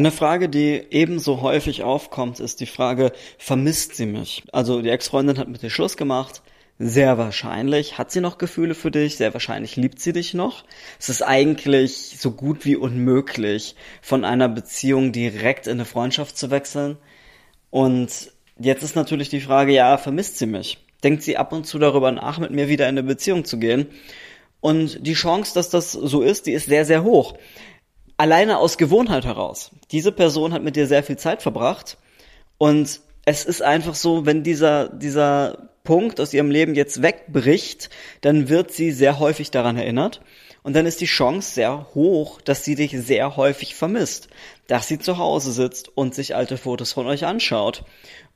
Eine Frage, die ebenso häufig aufkommt, ist die Frage, vermisst sie mich? Also die Ex-Freundin hat mit dir Schluss gemacht. Sehr wahrscheinlich hat sie noch Gefühle für dich, sehr wahrscheinlich liebt sie dich noch. Es ist eigentlich so gut wie unmöglich, von einer Beziehung direkt in eine Freundschaft zu wechseln. Und jetzt ist natürlich die Frage, ja, vermisst sie mich? Denkt sie ab und zu darüber nach, mit mir wieder in eine Beziehung zu gehen? Und die Chance, dass das so ist, die ist sehr, sehr hoch alleine aus Gewohnheit heraus. Diese Person hat mit dir sehr viel Zeit verbracht und es ist einfach so, wenn dieser, dieser Punkt aus ihrem Leben jetzt wegbricht, dann wird sie sehr häufig daran erinnert und dann ist die Chance sehr hoch, dass sie dich sehr häufig vermisst, dass sie zu Hause sitzt und sich alte Fotos von euch anschaut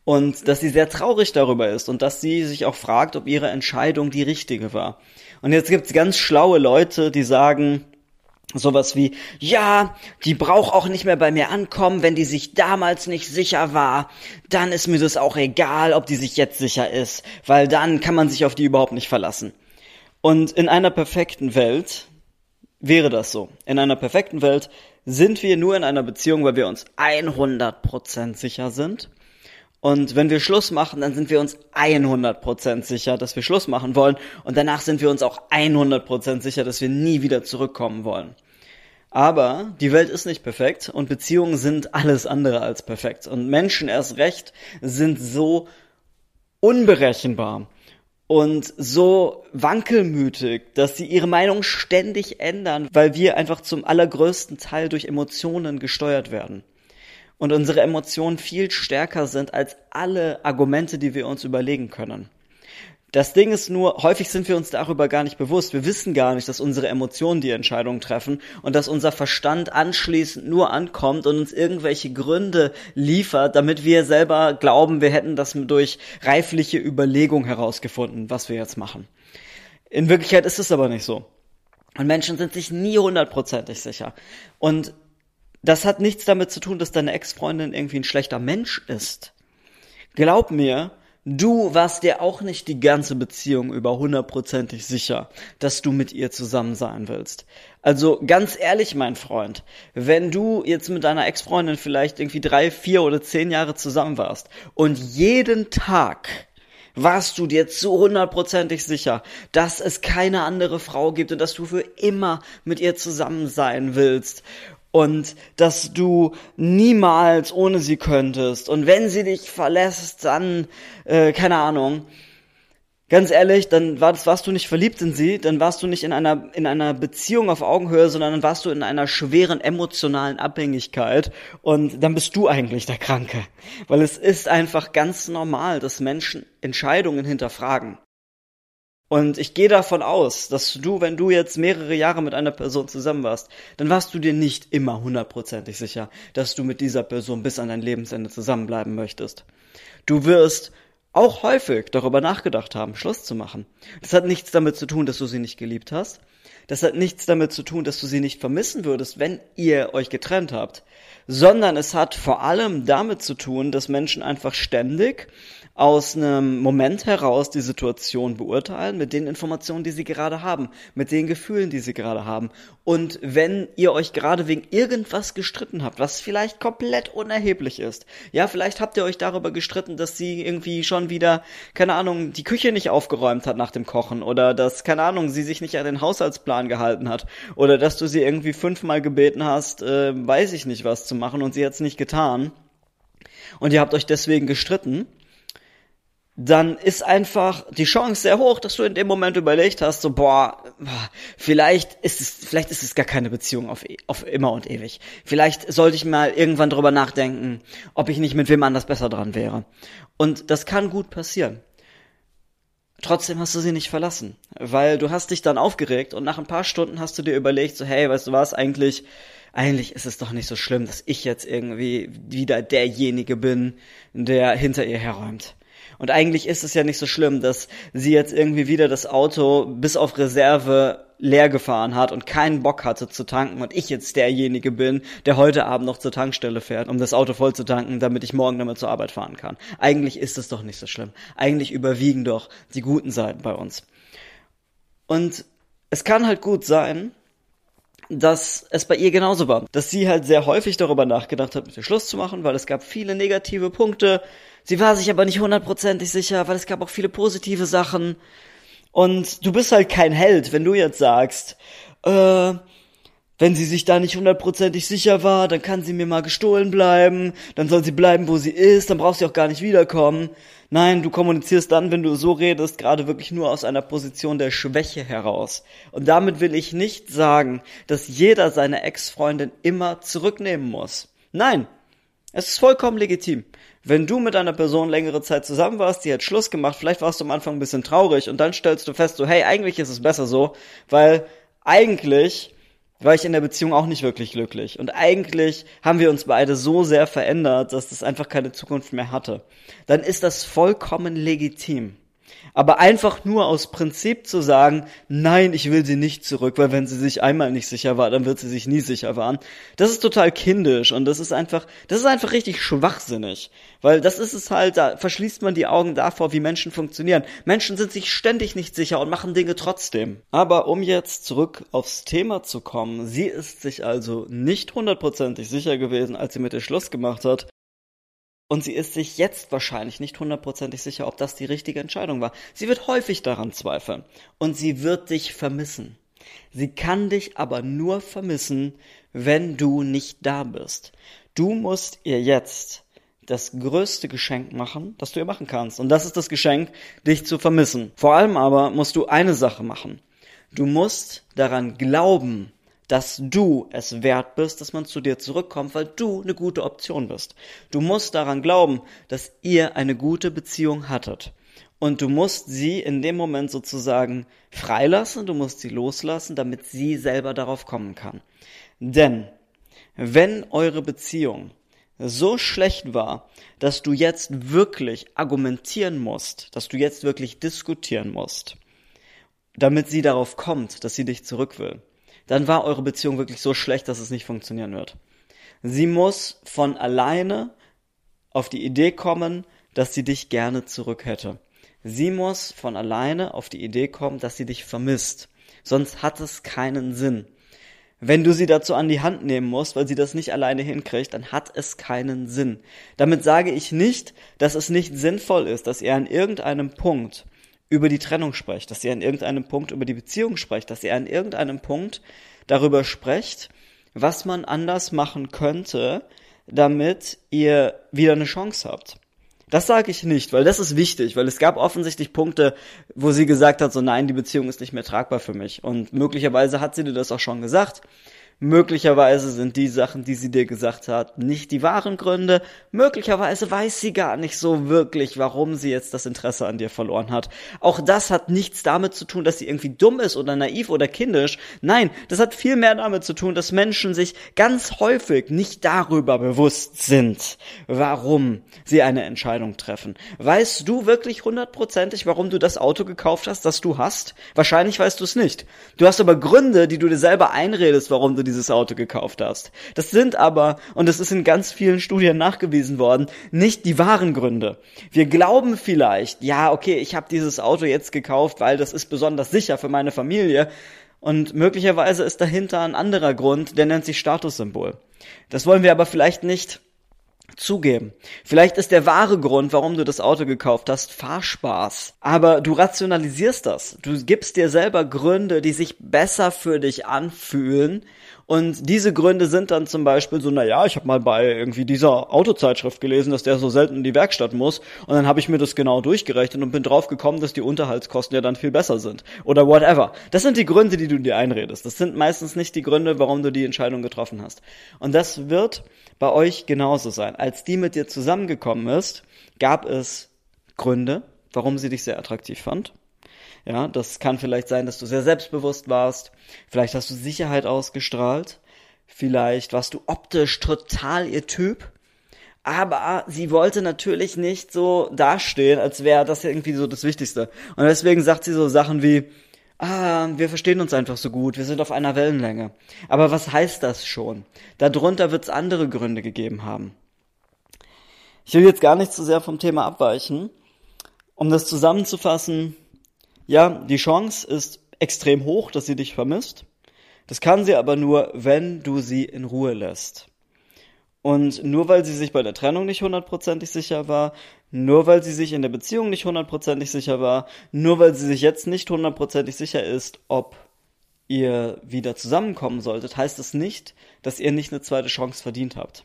und dass sie sehr traurig darüber ist und dass sie sich auch fragt, ob ihre Entscheidung die richtige war. Und jetzt gibt's ganz schlaue Leute, die sagen, Sowas wie, ja, die braucht auch nicht mehr bei mir ankommen, wenn die sich damals nicht sicher war, dann ist mir das auch egal, ob die sich jetzt sicher ist, weil dann kann man sich auf die überhaupt nicht verlassen. Und in einer perfekten Welt wäre das so. In einer perfekten Welt sind wir nur in einer Beziehung, weil wir uns 100% sicher sind. Und wenn wir Schluss machen, dann sind wir uns 100% sicher, dass wir Schluss machen wollen. Und danach sind wir uns auch 100% sicher, dass wir nie wieder zurückkommen wollen. Aber die Welt ist nicht perfekt und Beziehungen sind alles andere als perfekt. Und Menschen erst recht sind so unberechenbar und so wankelmütig, dass sie ihre Meinung ständig ändern, weil wir einfach zum allergrößten Teil durch Emotionen gesteuert werden und unsere Emotionen viel stärker sind als alle Argumente, die wir uns überlegen können. Das Ding ist nur, häufig sind wir uns darüber gar nicht bewusst. Wir wissen gar nicht, dass unsere Emotionen die Entscheidung treffen und dass unser Verstand anschließend nur ankommt und uns irgendwelche Gründe liefert, damit wir selber glauben, wir hätten das durch reifliche Überlegung herausgefunden, was wir jetzt machen. In Wirklichkeit ist es aber nicht so. Und Menschen sind sich nie hundertprozentig sicher. Und das hat nichts damit zu tun, dass deine Ex-Freundin irgendwie ein schlechter Mensch ist. Glaub mir, du warst dir auch nicht die ganze Beziehung über hundertprozentig sicher, dass du mit ihr zusammen sein willst. Also ganz ehrlich, mein Freund, wenn du jetzt mit deiner Ex-Freundin vielleicht irgendwie drei, vier oder zehn Jahre zusammen warst und jeden Tag warst du dir zu hundertprozentig sicher, dass es keine andere Frau gibt und dass du für immer mit ihr zusammen sein willst und dass du niemals ohne sie könntest und wenn sie dich verlässt, dann äh, keine Ahnung. Ganz ehrlich, dann war warst du nicht verliebt in sie, dann warst du nicht in einer in einer Beziehung auf Augenhöhe, sondern dann warst du in einer schweren emotionalen Abhängigkeit und dann bist du eigentlich der Kranke, weil es ist einfach ganz normal, dass Menschen Entscheidungen hinterfragen. Und ich gehe davon aus, dass du, wenn du jetzt mehrere Jahre mit einer Person zusammen warst, dann warst du dir nicht immer hundertprozentig sicher, dass du mit dieser Person bis an dein Lebensende zusammenbleiben möchtest. Du wirst auch häufig darüber nachgedacht haben, Schluss zu machen. Das hat nichts damit zu tun, dass du sie nicht geliebt hast. Das hat nichts damit zu tun, dass du sie nicht vermissen würdest, wenn ihr euch getrennt habt, sondern es hat vor allem damit zu tun, dass Menschen einfach ständig aus einem Moment heraus die Situation beurteilen mit den Informationen, die sie gerade haben, mit den Gefühlen, die sie gerade haben. Und wenn ihr euch gerade wegen irgendwas gestritten habt, was vielleicht komplett unerheblich ist, ja, vielleicht habt ihr euch darüber gestritten, dass sie irgendwie schon wieder, keine Ahnung, die Küche nicht aufgeräumt hat nach dem Kochen oder dass, keine Ahnung, sie sich nicht an den Haushaltsplan gehalten hat oder dass du sie irgendwie fünfmal gebeten hast, äh, weiß ich nicht was zu machen und sie hat's nicht getan und ihr habt euch deswegen gestritten, dann ist einfach die Chance sehr hoch, dass du in dem Moment überlegt hast, so boah, vielleicht ist es, vielleicht ist es gar keine Beziehung auf, auf immer und ewig. Vielleicht sollte ich mal irgendwann drüber nachdenken, ob ich nicht mit wem anders besser dran wäre. Und das kann gut passieren. Trotzdem hast du sie nicht verlassen, weil du hast dich dann aufgeregt und nach ein paar Stunden hast du dir überlegt, so hey, weißt du was, eigentlich, eigentlich ist es doch nicht so schlimm, dass ich jetzt irgendwie wieder derjenige bin, der hinter ihr herräumt und eigentlich ist es ja nicht so schlimm, dass sie jetzt irgendwie wieder das Auto bis auf Reserve leer gefahren hat und keinen Bock hatte zu tanken und ich jetzt derjenige bin, der heute Abend noch zur Tankstelle fährt, um das Auto voll zu tanken, damit ich morgen damit zur Arbeit fahren kann. Eigentlich ist es doch nicht so schlimm. Eigentlich überwiegen doch die guten Seiten bei uns. Und es kann halt gut sein, dass es bei ihr genauso war. Dass sie halt sehr häufig darüber nachgedacht hat, mit dir Schluss zu machen, weil es gab viele negative Punkte. Sie war sich aber nicht hundertprozentig sicher, weil es gab auch viele positive Sachen. Und du bist halt kein Held, wenn du jetzt sagst, äh, wenn sie sich da nicht hundertprozentig sicher war, dann kann sie mir mal gestohlen bleiben, dann soll sie bleiben, wo sie ist, dann braucht sie auch gar nicht wiederkommen. Nein, du kommunizierst dann, wenn du so redest, gerade wirklich nur aus einer Position der Schwäche heraus. Und damit will ich nicht sagen, dass jeder seine Ex-Freundin immer zurücknehmen muss. Nein, es ist vollkommen legitim. Wenn du mit einer Person längere Zeit zusammen warst, die hat Schluss gemacht, vielleicht warst du am Anfang ein bisschen traurig und dann stellst du fest, so, hey, eigentlich ist es besser so, weil eigentlich war ich in der Beziehung auch nicht wirklich glücklich. Und eigentlich haben wir uns beide so sehr verändert, dass das einfach keine Zukunft mehr hatte. Dann ist das vollkommen legitim. Aber einfach nur aus Prinzip zu sagen, nein, ich will sie nicht zurück, weil wenn sie sich einmal nicht sicher war, dann wird sie sich nie sicher waren. Das ist total kindisch und das ist einfach, das ist einfach richtig schwachsinnig. Weil das ist es halt, da verschließt man die Augen davor, wie Menschen funktionieren. Menschen sind sich ständig nicht sicher und machen Dinge trotzdem. Aber um jetzt zurück aufs Thema zu kommen, sie ist sich also nicht hundertprozentig sicher gewesen, als sie mit ihr Schluss gemacht hat. Und sie ist sich jetzt wahrscheinlich nicht hundertprozentig sicher, ob das die richtige Entscheidung war. Sie wird häufig daran zweifeln. Und sie wird dich vermissen. Sie kann dich aber nur vermissen, wenn du nicht da bist. Du musst ihr jetzt das größte Geschenk machen, das du ihr machen kannst. Und das ist das Geschenk, dich zu vermissen. Vor allem aber musst du eine Sache machen. Du musst daran glauben, dass du es wert bist, dass man zu dir zurückkommt, weil du eine gute Option bist. Du musst daran glauben, dass ihr eine gute Beziehung hattet. Und du musst sie in dem Moment sozusagen freilassen, du musst sie loslassen, damit sie selber darauf kommen kann. Denn wenn eure Beziehung so schlecht war, dass du jetzt wirklich argumentieren musst, dass du jetzt wirklich diskutieren musst, damit sie darauf kommt, dass sie dich zurück will, dann war eure Beziehung wirklich so schlecht, dass es nicht funktionieren wird. Sie muss von alleine auf die Idee kommen, dass sie dich gerne zurück hätte. Sie muss von alleine auf die Idee kommen, dass sie dich vermisst. Sonst hat es keinen Sinn. Wenn du sie dazu an die Hand nehmen musst, weil sie das nicht alleine hinkriegt, dann hat es keinen Sinn. Damit sage ich nicht, dass es nicht sinnvoll ist, dass ihr an irgendeinem Punkt über die Trennung sprecht, dass ihr an irgendeinem Punkt über die Beziehung sprecht, dass ihr an irgendeinem Punkt darüber sprecht, was man anders machen könnte, damit ihr wieder eine Chance habt. Das sage ich nicht, weil das ist wichtig, weil es gab offensichtlich Punkte, wo sie gesagt hat, so nein, die Beziehung ist nicht mehr tragbar für mich. Und möglicherweise hat sie dir das auch schon gesagt. Möglicherweise sind die Sachen, die sie dir gesagt hat, nicht die wahren Gründe. Möglicherweise weiß sie gar nicht so wirklich, warum sie jetzt das Interesse an dir verloren hat. Auch das hat nichts damit zu tun, dass sie irgendwie dumm ist oder naiv oder kindisch. Nein, das hat viel mehr damit zu tun, dass Menschen sich ganz häufig nicht darüber bewusst sind, warum sie eine Entscheidung treffen. Weißt du wirklich hundertprozentig, warum du das Auto gekauft hast, das du hast? Wahrscheinlich weißt du es nicht. Du hast aber Gründe, die du dir selber einredest, warum du dieses Auto gekauft hast. Das sind aber, und das ist in ganz vielen Studien nachgewiesen worden, nicht die wahren Gründe. Wir glauben vielleicht, ja, okay, ich habe dieses Auto jetzt gekauft, weil das ist besonders sicher für meine Familie. Und möglicherweise ist dahinter ein anderer Grund, der nennt sich Statussymbol. Das wollen wir aber vielleicht nicht zugeben. Vielleicht ist der wahre Grund, warum du das Auto gekauft hast, Fahrspaß. Aber du rationalisierst das. Du gibst dir selber Gründe, die sich besser für dich anfühlen, und diese Gründe sind dann zum Beispiel so, na ja, ich habe mal bei irgendwie dieser Autozeitschrift gelesen, dass der so selten in die Werkstatt muss. Und dann habe ich mir das genau durchgerechnet und bin drauf gekommen, dass die Unterhaltskosten ja dann viel besser sind. Oder whatever. Das sind die Gründe, die du dir einredest. Das sind meistens nicht die Gründe, warum du die Entscheidung getroffen hast. Und das wird bei euch genauso sein. Als die mit dir zusammengekommen ist, gab es Gründe, warum sie dich sehr attraktiv fand. Ja, das kann vielleicht sein, dass du sehr selbstbewusst warst. Vielleicht hast du Sicherheit ausgestrahlt. Vielleicht warst du optisch total ihr Typ. Aber sie wollte natürlich nicht so dastehen, als wäre das irgendwie so das Wichtigste. Und deswegen sagt sie so Sachen wie, ah, wir verstehen uns einfach so gut, wir sind auf einer Wellenlänge. Aber was heißt das schon? Darunter wird es andere Gründe gegeben haben. Ich will jetzt gar nicht zu sehr vom Thema abweichen. Um das zusammenzufassen, ja, die Chance ist extrem hoch, dass sie dich vermisst. Das kann sie aber nur, wenn du sie in Ruhe lässt. Und nur weil sie sich bei der Trennung nicht hundertprozentig sicher war, nur weil sie sich in der Beziehung nicht hundertprozentig sicher war, nur weil sie sich jetzt nicht hundertprozentig sicher ist, ob ihr wieder zusammenkommen solltet, heißt es nicht, dass ihr nicht eine zweite Chance verdient habt.